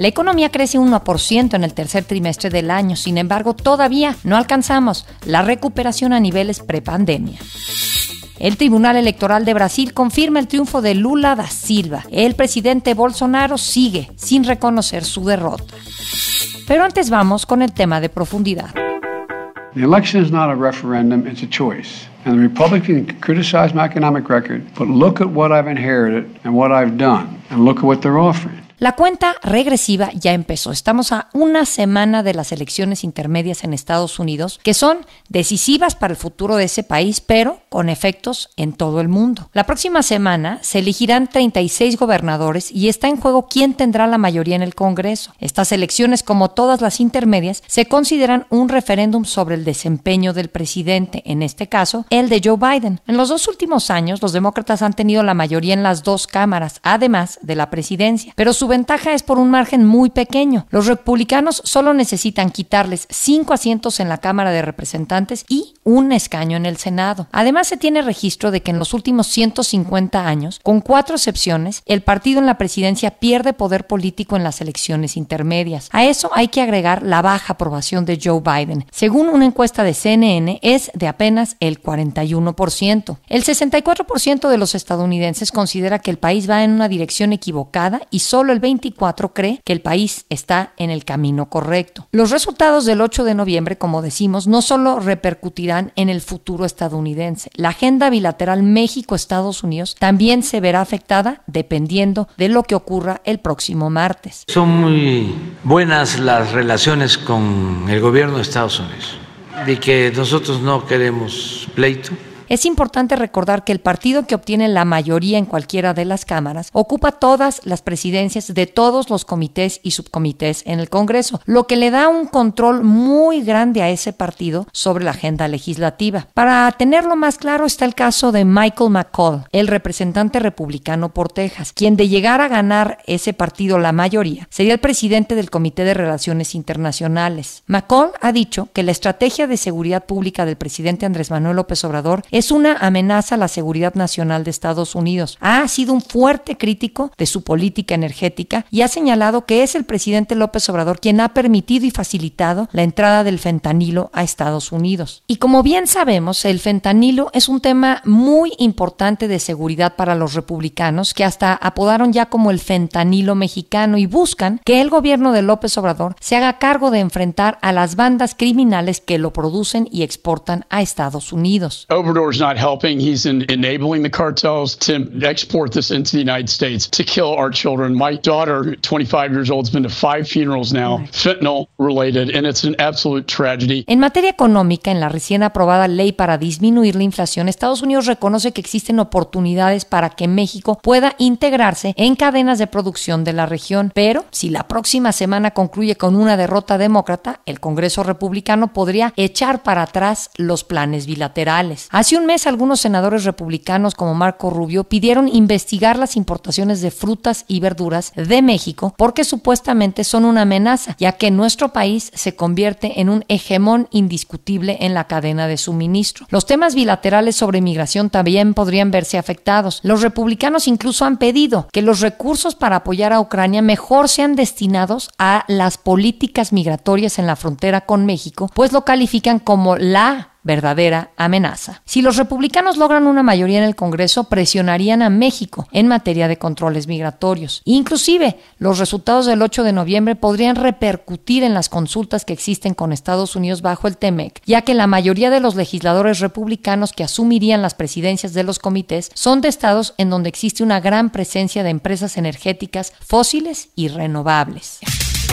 La economía crece un 1% en el tercer trimestre del año, sin embargo, todavía no alcanzamos la recuperación a niveles prepandemia. El Tribunal Electoral de Brasil confirma el triunfo de Lula da Silva. El presidente Bolsonaro sigue sin reconocer su derrota. Pero antes vamos con el tema de profundidad. The election is not a referendum, it's a choice. And the Republican can criticize my economic record, but look at what I've inherited and what I've done, and look at what they're offering. La cuenta regresiva ya empezó. Estamos a una semana de las elecciones intermedias en Estados Unidos, que son decisivas para el futuro de ese país, pero con efectos en todo el mundo. La próxima semana se elegirán 36 gobernadores y está en juego quién tendrá la mayoría en el Congreso. Estas elecciones, como todas las intermedias, se consideran un referéndum sobre el desempeño del presidente, en este caso, el de Joe Biden. En los dos últimos años, los demócratas han tenido la mayoría en las dos cámaras, además de la presidencia, pero su ventaja es por un margen muy pequeño. Los republicanos solo necesitan quitarles cinco asientos en la Cámara de Representantes y un escaño en el Senado. Además, se tiene registro de que en los últimos 150 años, con cuatro excepciones, el partido en la presidencia pierde poder político en las elecciones intermedias. A eso hay que agregar la baja aprobación de Joe Biden. Según una encuesta de CNN, es de apenas el 41%. El 64% de los estadounidenses considera que el país va en una dirección equivocada y solo el 24 cree que el país está en el camino correcto. Los resultados del 8 de noviembre, como decimos, no solo repercutirán en el futuro estadounidense. La agenda bilateral México-Estados Unidos también se verá afectada dependiendo de lo que ocurra el próximo martes. Son muy buenas las relaciones con el gobierno de Estados Unidos, de que nosotros no queremos pleito es importante recordar que el partido que obtiene la mayoría en cualquiera de las cámaras ocupa todas las presidencias de todos los comités y subcomités en el Congreso, lo que le da un control muy grande a ese partido sobre la agenda legislativa. Para tenerlo más claro está el caso de Michael McCall, el representante republicano por Texas, quien de llegar a ganar ese partido la mayoría, sería el presidente del Comité de Relaciones Internacionales. McCall ha dicho que la estrategia de seguridad pública del presidente Andrés Manuel López Obrador es es una amenaza a la seguridad nacional de Estados Unidos. Ha sido un fuerte crítico de su política energética y ha señalado que es el presidente López Obrador quien ha permitido y facilitado la entrada del fentanilo a Estados Unidos. Y como bien sabemos, el fentanilo es un tema muy importante de seguridad para los republicanos que hasta apodaron ya como el fentanilo mexicano y buscan que el gobierno de López Obrador se haga cargo de enfrentar a las bandas criminales que lo producen y exportan a Estados Unidos. Obrador's not helping. He's in, enabling the cartels to export this into the United States to kill our children. My daughter, 25 years old, has been to five funerals now, fentanyl related, and it's an absolute tragedy. En materia económica, en la recién aprobada ley para disminuir la inflación, Estados Unidos reconoce que existen oportunidades para que México pueda integrarse en cadenas de producción de la región, pero si la próxima semana concluye con una derrota demócrata, el Congreso republicano podría echar para atrás los planes bilaterales. Hace un mes algunos senadores republicanos como Marco Rubio pidieron investigar las importaciones de frutas y verduras de México porque supuestamente son una amenaza, ya que nuestro país se convierte en un hegemón indiscutible en la cadena de suministro. Los temas bilaterales sobre migración también podrían verse afectados. Los republicanos incluso han pedido que los recursos para apoyar a Ucrania mejor sean destinados a las políticas migratorias en la frontera con México, pues lo califican como la verdadera amenaza. Si los republicanos logran una mayoría en el Congreso, presionarían a México en materia de controles migratorios. Inclusive, los resultados del 8 de noviembre podrían repercutir en las consultas que existen con Estados Unidos bajo el TEMEC, ya que la mayoría de los legisladores republicanos que asumirían las presidencias de los comités son de estados en donde existe una gran presencia de empresas energéticas fósiles y renovables.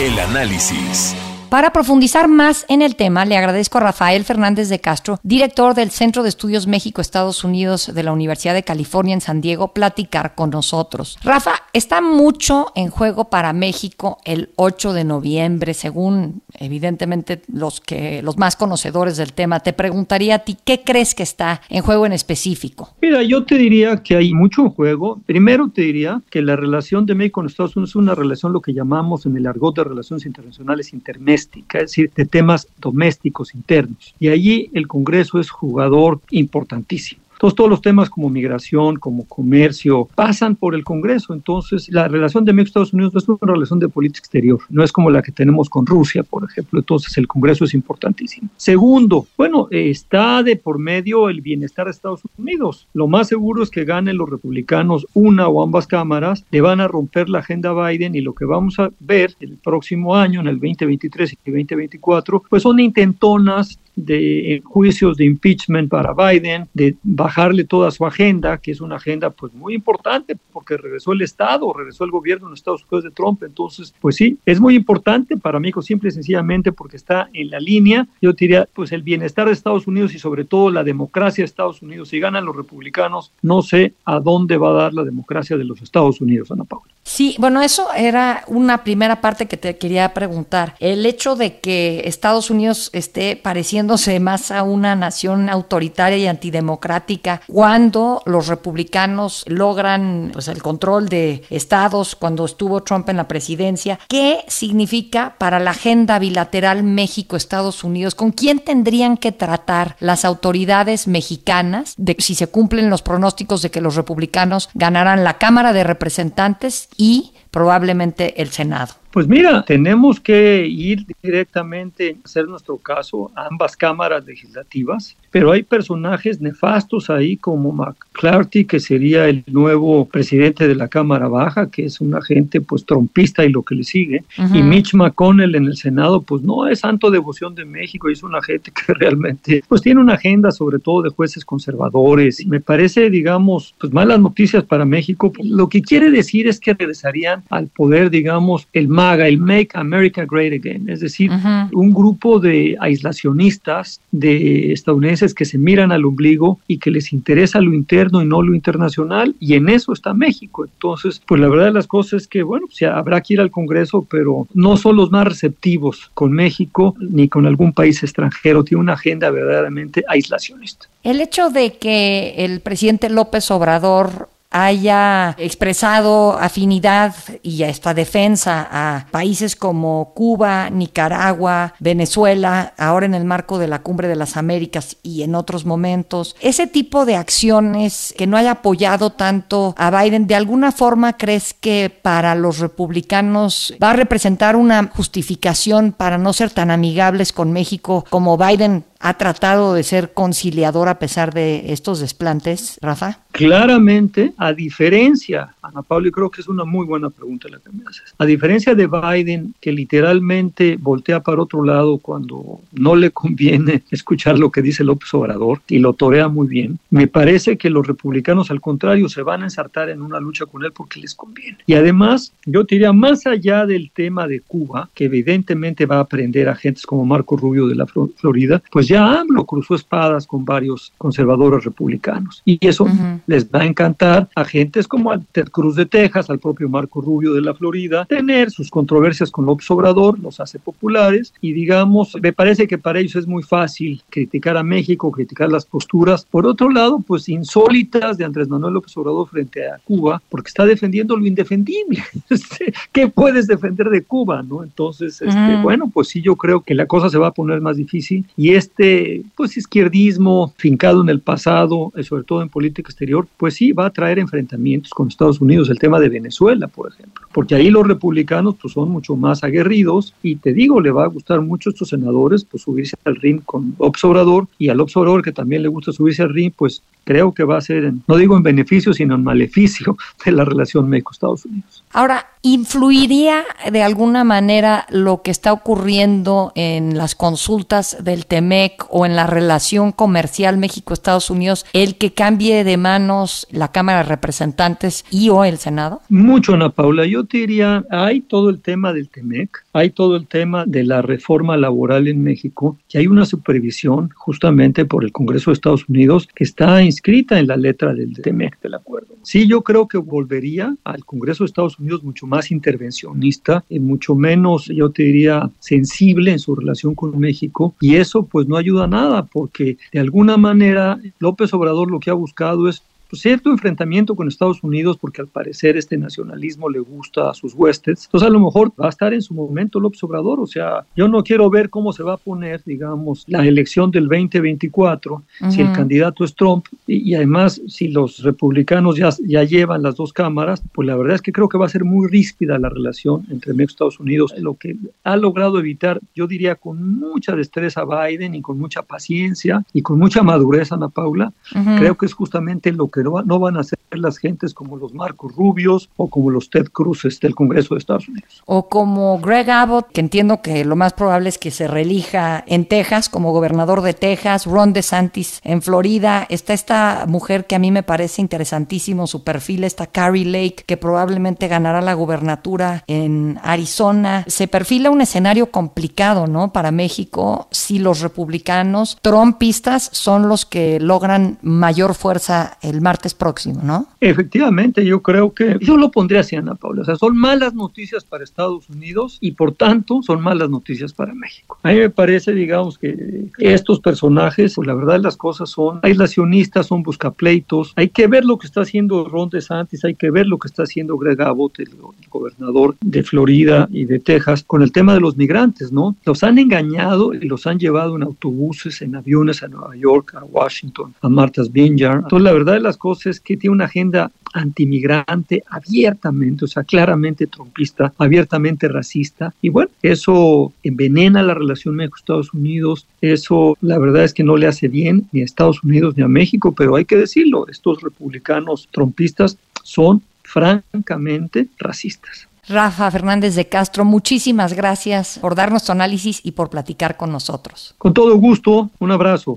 El análisis. Para profundizar más en el tema, le agradezco a Rafael Fernández de Castro, director del Centro de Estudios México-Estados Unidos de la Universidad de California en San Diego, platicar con nosotros. Rafa, está mucho en juego para México el 8 de noviembre, según evidentemente los que los más conocedores del tema. Te preguntaría a ti, ¿qué crees que está en juego en específico? Mira, yo te diría que hay mucho en juego. Primero te diría que la relación de México con Estados Unidos es una relación lo que llamamos en el argot de relaciones internacionales interméstica, es decir, de temas domésticos internos. Y allí el Congreso es jugador importantísimo. Entonces, todos los temas como migración, como comercio, pasan por el Congreso. Entonces, la relación de México y Estados Unidos no es una relación de política exterior, no es como la que tenemos con Rusia, por ejemplo. Entonces, el Congreso es importantísimo. Segundo, bueno, está de por medio el bienestar de Estados Unidos. Lo más seguro es que ganen los republicanos una o ambas cámaras, le van a romper la agenda Biden y lo que vamos a ver el próximo año, en el 2023 y 2024, pues son intentonas de juicios de impeachment para Biden, de bajarle toda su agenda, que es una agenda pues muy importante porque regresó el Estado, regresó el gobierno en Estados Unidos de Trump, entonces pues sí, es muy importante para México simple y sencillamente porque está en la línea, yo diría pues el bienestar de Estados Unidos y sobre todo la democracia de Estados Unidos, si ganan los republicanos, no sé a dónde va a dar la democracia de los Estados Unidos, Ana Paula. Sí, bueno, eso era una primera parte que te quería preguntar. El hecho de que Estados Unidos esté pareciéndose más a una nación autoritaria y antidemocrática cuando los republicanos logran pues, el control de estados, cuando estuvo Trump en la presidencia, ¿qué significa para la agenda bilateral México-Estados Unidos? ¿Con quién tendrían que tratar las autoridades mexicanas de si se cumplen los pronósticos de que los republicanos ganarán la Cámara de Representantes y probablemente el Senado. Pues mira, tenemos que ir directamente a hacer nuestro caso a ambas cámaras legislativas, pero hay personajes nefastos ahí como McClarty, que sería el nuevo presidente de la Cámara Baja, que es un agente pues trompista y lo que le sigue, y Mitch McConnell en el Senado, pues no es santo devoción de México, es un agente que realmente pues tiene una agenda sobre todo de jueces conservadores. Me parece, digamos, pues malas noticias para México. Lo que quiere decir es que regresarían al poder, digamos, el MAGA, el Make America Great Again, es decir, un grupo de aislacionistas, de estadounidenses que se miran al ombligo y que les interesa lo interno y no lo internacional, y en eso está México. Entonces, pues la verdad de las cosas es que, bueno, sea, habrá que ir al Congreso, pero no son los más receptivos con México ni con algún país extranjero, tiene una agenda verdaderamente aislacionista. El hecho de que el presidente López Obrador haya expresado afinidad y esta defensa a países como Cuba, Nicaragua, Venezuela, ahora en el marco de la Cumbre de las Américas y en otros momentos. Ese tipo de acciones que no haya apoyado tanto a Biden, ¿de alguna forma crees que para los republicanos va a representar una justificación para no ser tan amigables con México como Biden ha tratado de ser conciliador a pesar de estos desplantes, Rafa? Claramente, a diferencia, Ana Pablo, y creo que es una muy buena pregunta la que me haces, a diferencia de Biden, que literalmente voltea para otro lado cuando no le conviene escuchar lo que dice López Obrador y lo torea muy bien, me parece que los republicanos al contrario se van a ensartar en una lucha con él porque les conviene. Y además, yo diría, más allá del tema de Cuba, que evidentemente va a aprender a gentes como Marco Rubio de la Florida, pues ya AMLO cruzó espadas con varios conservadores republicanos. Y eso les va a encantar a gentes como al Ted Cruz de Texas, al propio Marco Rubio de la Florida, tener sus controversias con López Obrador, los hace populares y digamos, me parece que para ellos es muy fácil criticar a México, criticar las posturas. Por otro lado, pues insólitas de Andrés Manuel López Obrador frente a Cuba, porque está defendiendo lo indefendible. Este, ¿Qué puedes defender de Cuba? ¿no? Entonces, este, bueno, pues sí, yo creo que la cosa se va a poner más difícil y este este pues izquierdismo fincado en el pasado, eh, sobre todo en política exterior, pues sí va a traer enfrentamientos con Estados Unidos, el tema de Venezuela, por ejemplo, porque ahí los republicanos pues son mucho más aguerridos y te digo, le va a gustar mucho a estos senadores pues subirse al ring con Obrador y al Obrador que también le gusta subirse al ring, pues creo que va a ser, no digo en beneficio, sino en maleficio de la relación México-Estados Unidos. Ahora, ¿influiría de alguna manera lo que está ocurriendo en las consultas del TEMEC o en la relación comercial México-Estados Unidos el que cambie de manos la Cámara de Representantes y o el Senado? Mucho, Ana Paula. Yo te diría, hay todo el tema del TEMEC, hay todo el tema de la reforma laboral en México y hay una supervisión justamente por el Congreso de Estados Unidos que está inscrita en la letra del TEMEC del acuerdo. Sí, yo creo que volvería al Congreso de Estados Unidos mucho más intervencionista y mucho menos, yo te diría, sensible en su relación con México y eso pues no ayuda a nada porque de alguna manera López Obrador lo que ha buscado es pues, cierto enfrentamiento con Estados Unidos porque al parecer este nacionalismo le gusta a sus huestes. Entonces a lo mejor va a estar en su momento López Obrador. O sea, yo no quiero ver cómo se va a poner, digamos, la elección del 2024 si el candidato es Trump y, además si los republicanos ya, ya llevan las dos cámaras, pues la verdad es que creo que va a ser muy ríspida la relación entre México y Estados Unidos. Lo que ha logrado evitar, yo diría, con mucha destreza Biden y con mucha paciencia y con mucha madurez Ana Paula, creo que es justamente lo que no, van a ser las gentes como los Marcos Rubios o como los Ted Cruzes del Congreso de Estados Unidos. O como Greg Abbott, que entiendo que lo más probable es que se reelija en Texas como gobernador de Texas, Ron DeSantis en Florida. Está esta mujer que a mí me parece interesantísimo su perfil, está Carrie Lake, que probablemente ganará la gubernatura en Arizona. Se perfila un escenario complicado, ¿no? Para México, si los republicanos trumpistas son los que logran mayor fuerza el martes próximo, ¿no? Efectivamente, yo creo que yo lo pondría así, Ana Paula. O sea, son malas noticias para Estados Unidos y por tanto son malas noticias para México. A mí me parece, digamos, que estos personajes, pues la verdad las cosas son aislacionistas, son buscapleitos. Hay que ver lo que está haciendo Ron DeSantis, hay que ver lo que está haciendo Greg Abbott, el, el gobernador de Florida y de Texas, con el tema de los migrantes, ¿no? Los han engañado y los han llevado en autobuses, en aviones a Nueva York, a Washington, a Martha's Vineyard. Entonces, la verdad de las cosas es que tiene una agenda antimigrante abiertamente, o sea, claramente trompista, abiertamente racista. Y bueno, eso envenena la relación México-Estados Unidos, eso la verdad es que no le hace bien ni a Estados Unidos ni a México, pero hay que decirlo, estos republicanos trompistas son francamente racistas. Rafa Fernández de Castro, muchísimas gracias por darnos tu análisis y por platicar con nosotros. Con todo gusto, un abrazo.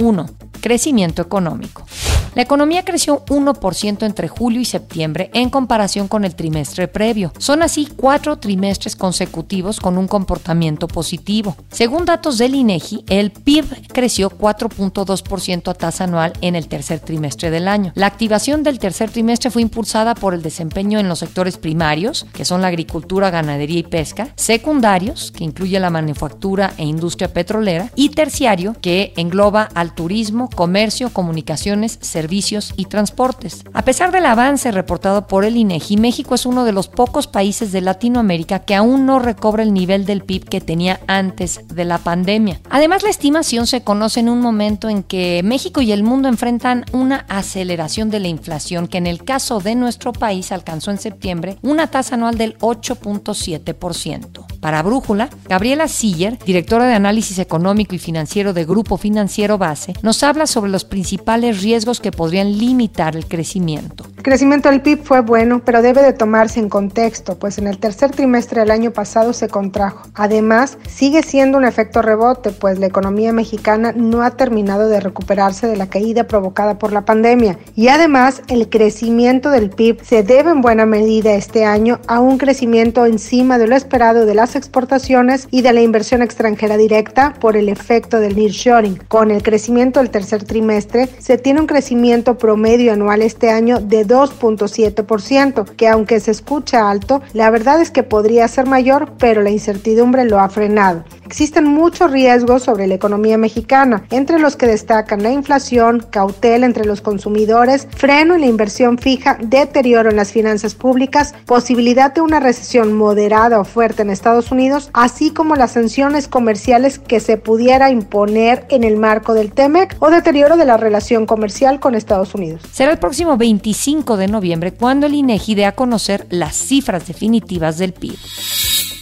1. Crecimiento económico. La economía creció 1% entre julio y septiembre en comparación con el trimestre previo. Son así cuatro trimestres consecutivos con un comportamiento positivo. Según datos del INEGI, el PIB creció 4.2% a tasa anual en el tercer trimestre del año. La activación del tercer trimestre fue impulsada por el desempeño en los sectores primarios, que son la agricultura, ganadería y pesca, secundarios, que incluye la manufactura e industria petrolera, y terciario, que engloba al turismo, comercio, comunicaciones, servicios, servicios y transportes. A pesar del avance reportado por el INEGI, México es uno de los pocos países de Latinoamérica que aún no recobra el nivel del PIB que tenía antes de la pandemia. Además, la estimación se conoce en un momento en que México y el mundo enfrentan una aceleración de la inflación que en el caso de nuestro país alcanzó en septiembre una tasa anual del 8.7%. Para Brújula, Gabriela Siller, directora de análisis económico y financiero de Grupo Financiero Base, nos habla sobre los principales riesgos que podrían limitar el crecimiento. El crecimiento del PIB fue bueno, pero debe de tomarse en contexto, pues en el tercer trimestre del año pasado se contrajo. Además, sigue siendo un efecto rebote, pues la economía mexicana no ha terminado de recuperarse de la caída provocada por la pandemia. Y además, el crecimiento del PIB se debe en buena medida este año a un crecimiento encima de lo esperado de las exportaciones y de la inversión extranjera directa por el efecto del nearshoring. Con el crecimiento del tercer trimestre, se tiene un crecimiento promedio anual este año de 2.7%, que aunque se escucha alto, la verdad es que podría ser mayor, pero la incertidumbre lo ha frenado. Existen muchos riesgos sobre la economía mexicana, entre los que destacan la inflación, cautela entre los consumidores, freno en la inversión fija, deterioro en las finanzas públicas, posibilidad de una recesión moderada o fuerte en Estados Unidos, así como las sanciones comerciales que se pudiera imponer en el marco del TEMEC o deterioro de la relación comercial con Estados Unidos. Será el próximo 25 de noviembre cuando el INEGI dé a conocer las cifras definitivas del PIB.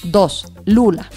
2. Lula.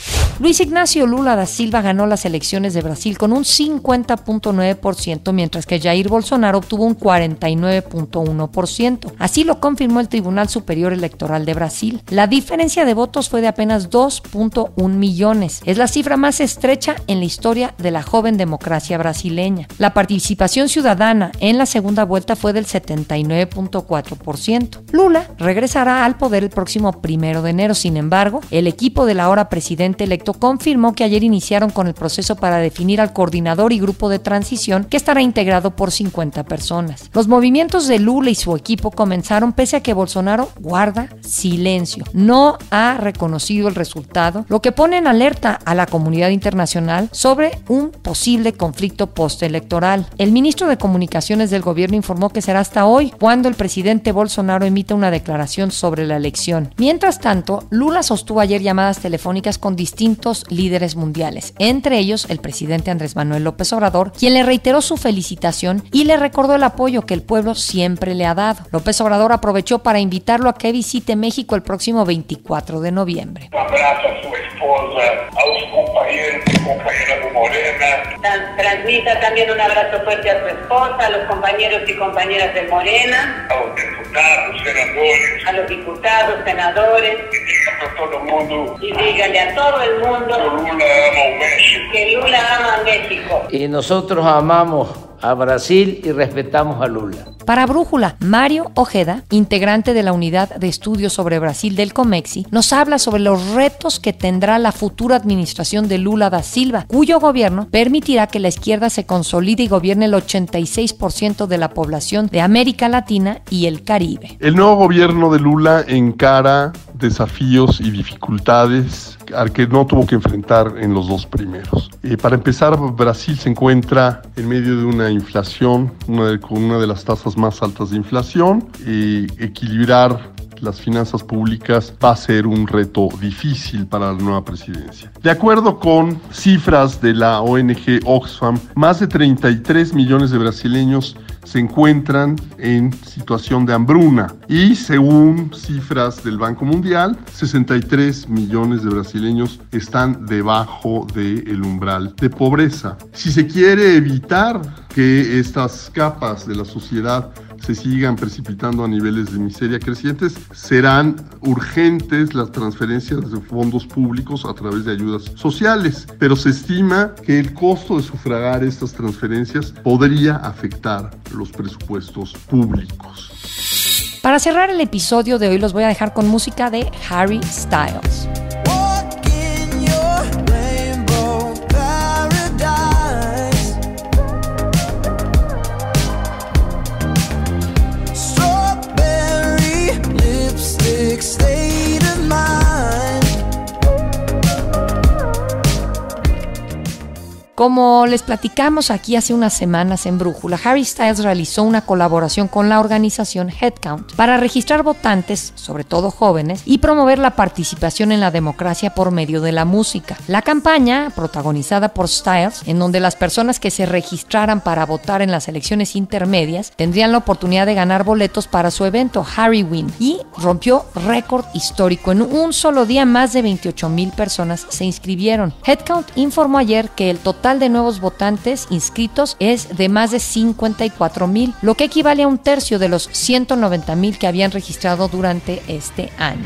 Luis Ignacio Lula da Silva ganó las elecciones de Brasil con un 50.9%, mientras que Jair Bolsonaro obtuvo un 49.1%. Así lo confirmó el Tribunal Superior Electoral de Brasil. La diferencia de votos fue de apenas 2.1 millones. Es la cifra más estrecha en la historia de la joven democracia brasileña. La participación ciudadana en la segunda vuelta fue del 79.4%. Lula regresará al poder el próximo primero de enero. Sin embargo, el equipo del ahora presidente confirmó que ayer iniciaron con el proceso para definir al coordinador y grupo de transición que estará integrado por 50 personas. Los movimientos de Lula y su equipo comenzaron pese a que Bolsonaro guarda silencio. No ha reconocido el resultado, lo que pone en alerta a la comunidad internacional sobre un posible conflicto postelectoral. El ministro de Comunicaciones del gobierno informó que será hasta hoy cuando el presidente Bolsonaro emita una declaración sobre la elección. Mientras tanto, Lula sostuvo ayer llamadas telefónicas con distintos líderes mundiales, entre ellos el presidente Andrés Manuel López Obrador, quien le reiteró su felicitación y le recordó el apoyo que el pueblo siempre le ha dado. López Obrador aprovechó para invitarlo a que visite México el próximo 24 de noviembre. Abrazo esposa, a sus compañeros y compañeras de Morena. Transmita también un abrazo fuerte a su esposa, a los compañeros y compañeras de Morena. A los diputados, senadores. A los diputados, senadores. Y dígale a todo el mundo. Y dígale a todo el mundo. Que Lula ama a México. Y nosotros amamos a Brasil y respetamos a Lula. Para Brújula, Mario Ojeda, integrante de la unidad de estudios sobre Brasil del COMEXI, nos habla sobre los retos que tendrá la futura administración de Lula da Silva, cuyo gobierno permitirá que la izquierda se consolide y gobierne el 86% de la población de América Latina y el Caribe. El nuevo gobierno de Lula encara desafíos y dificultades al que no tuvo que enfrentar en los dos primeros. Eh, para empezar, Brasil se encuentra en medio de una inflación, una de, con una de las tasas más altas de inflación, y equilibrar las finanzas públicas va a ser un reto difícil para la nueva presidencia. De acuerdo con cifras de la ONG Oxfam, más de 33 millones de brasileños se encuentran en situación de hambruna y según cifras del Banco Mundial, 63 millones de brasileños están debajo del umbral de pobreza. Si se quiere evitar que estas capas de la sociedad se sigan precipitando a niveles de miseria crecientes, serán urgentes las transferencias de fondos públicos a través de ayudas sociales, pero se estima que el costo de sufragar estas transferencias podría afectar los presupuestos públicos. Para cerrar el episodio de hoy los voy a dejar con música de Harry Styles. Como les platicamos aquí hace unas semanas en Brújula, Harry Styles realizó una colaboración con la organización Headcount para registrar votantes, sobre todo jóvenes, y promover la participación en la democracia por medio de la música. La campaña, protagonizada por Styles, en donde las personas que se registraran para votar en las elecciones intermedias tendrían la oportunidad de ganar boletos para su evento Harry Win, y rompió récord histórico. En un solo día más de 28 mil personas se inscribieron. Headcount informó ayer que el total de nuevos votantes inscritos es de más de 54 mil, lo que equivale a un tercio de los 190 mil que habían registrado durante este año.